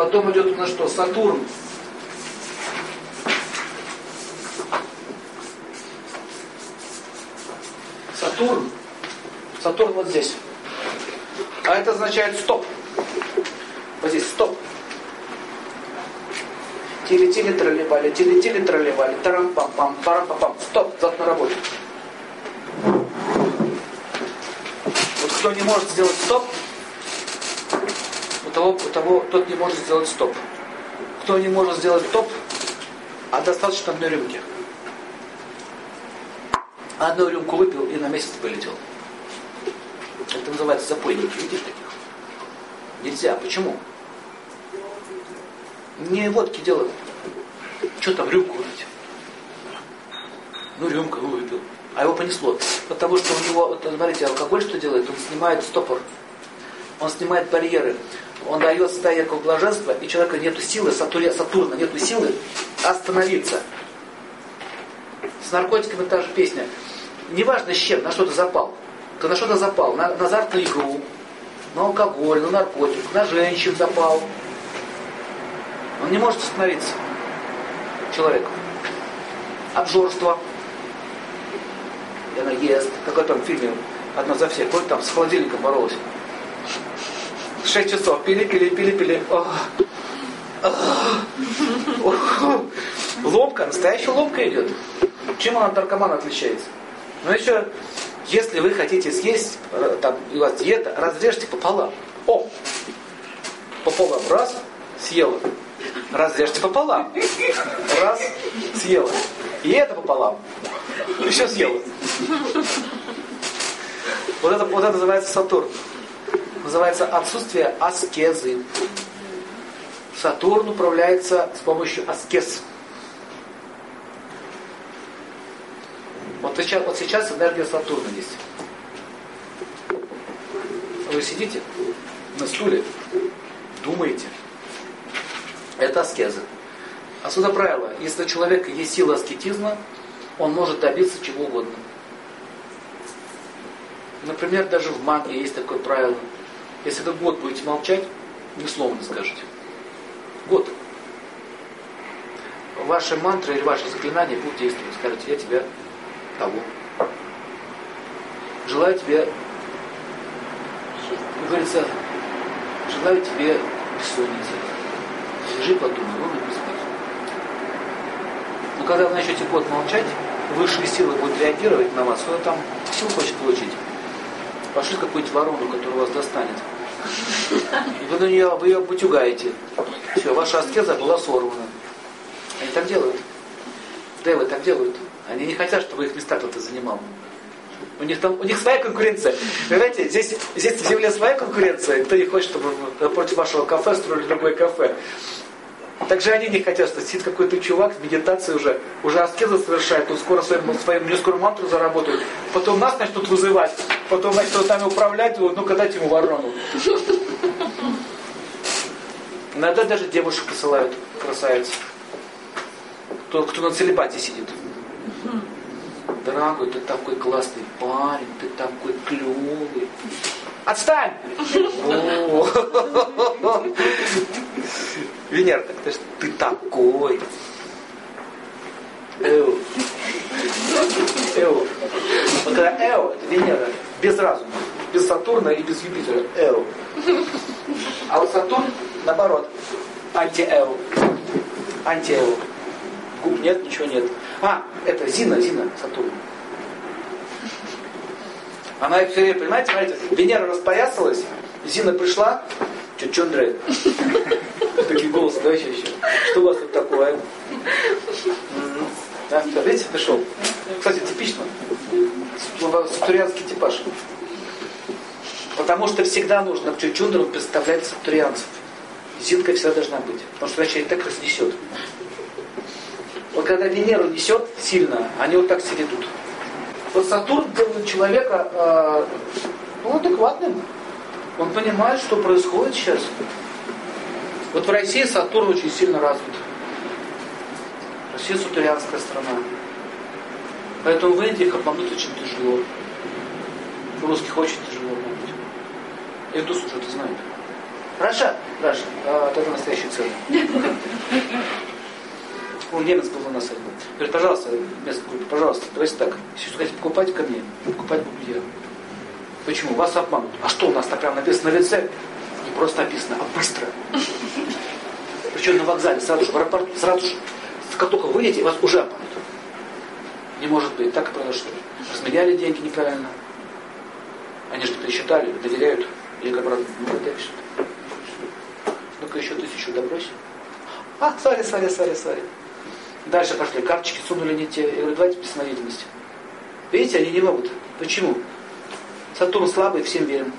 Потом идет у нас что? Сатурн. Сатурн. Сатурн вот здесь. А это означает стоп. Вот здесь стоп. Тили-тили тролливали, тили-тили тролливали, тарам-пам-пам, парам-пам-пам. Стоп, завтра на работе. Вот кто не может сделать стоп, того, того тот не может сделать стоп. Кто не может сделать стоп, а достаточно одной рюмки. Одну рюмку выпил и на месяц полетел. Это называется запойники. Видишь таких? Нельзя. Почему? Не водки дело. Что там рюмку выпить? Ну, рюмка, выпил. А его понесло. Потому что у него, вот, смотрите, алкоголь что делает? Он снимает стопор. Он снимает барьеры. Он дает состояние блаженства, и человека нету силы, Сатурна нету силы остановиться. С наркотиками та же песня. Неважно с чем, на что ты запал. Ты на что-то запал, на, на азартную игру, на алкоголь, на наркотик, на женщин запал. Он не может остановиться. Человек. Обжорство. Она ест. Какой там фильме одна за всех. Вот там с холодильником боролась. Шесть часов. Пили, пили, пили, пили. Ломка, настоящая ломка идет. Чем она от наркомана отличается? Но еще, если вы хотите съесть, э, там, у вас диета, разрежьте пополам. О! Пополам. Раз, съела. Разрежьте пополам. Раз, съела. И это пополам. Еще съела. Вот это, вот это называется Сатурн. Называется отсутствие аскезы. Сатурн управляется с помощью аскез. Вот сейчас, вот сейчас энергия Сатурна есть. Вы сидите на стуле, думаете. Это аскеза. Отсюда правило. Если у человека есть сила аскетизма, он может добиться чего угодно. Например, даже в магии есть такое правило. Если вы год будете молчать, ни слова не скажете. Год. Ваши мантры или ваши заклинания будут действовать. Скажете, я тебя того. Желаю тебе, как говорится, желаю тебе бессонницы. Лежи, подумай, ровно не спать. Но когда вы начнете год молчать, высшие силы будут реагировать на вас, кто там силу хочет получить. Пошли какую-нибудь ворону, которая вас достанет. И вы, на нее, вы ее потюгаете. Все, ваша аскеза была сорвана. Они так делают. Девы так делают. Они не хотят, чтобы их места кто-то занимал. У них там, у них своя конкуренция. Понимаете, здесь, здесь в земле своя конкуренция, кто не хочет, чтобы против вашего кафе строили другое кафе. Также они не хотят, что сидит какой-то чувак медитации уже, уже аскеза совершает, он скоро своим, своим не скоро мантру заработает. Потом нас начнут вызывать, потом начнут нами управлять, ну-ка дайте ему ворону. Иногда даже девушек посылают красавиц. Кто, кто на целебате сидит. Дорогой, ты такой классный парень, ты такой клевый. Отстань! Венера, так ты такой. Эу. Эу. Вот когда Эу, это Венера, без разума, без Сатурна и без Юпитера. Эу. А вот Сатурн, наоборот, анти-Эу. Анти-Эу. Губ нет, ничего нет. А, это Зина, Зина, Сатурн. Она все время, понимаете, смотрите, Венера распоясалась, Зина пришла, Чундры. Такие голосы, да, еще, еще. Что у вас тут такое? Да, видите, пришел. Кстати, типично. Сатурианский типаж. Потому что всегда нужно Чундрам представлять сатурианцев. Зинка всегда должна быть. Потому что иначе так разнесет. Вот когда Венеру несет сильно, они вот так себя ведут. Вот Сатурн делает человека э, ну, адекватным. Он понимает, что происходит сейчас. Вот в России Сатурн очень сильно развит. Россия сатурянская страна. Поэтому в Индии их обмануть очень тяжело. В русских очень тяжело обмануть. Индус уже это знает. Russia, Russia, а, это настоящий цены. Он немец был у нас. Говорит, пожалуйста, местная группа, пожалуйста, давайте так. Если хотите покупать ко мне, покупать буду я. Почему? Вас обманут. А что у нас так прямо написано на лице? Не просто написано, а быстро. Причем на вокзале, сразу же, в аэропорту, сразу же. Как только выйдете, вас уже обманут. Не может быть, так и произошло. Разменяли деньги неправильно. Они же пересчитали, доверяют. Я говорю, брат, ну это все. Ну-ка еще тысячу добрось. А, сори, сори, сори, сори. Дальше пошли, карточки сунули не те. Я говорю, давайте без Видите, они не могут. Почему? Сатурн слабый, всем верен.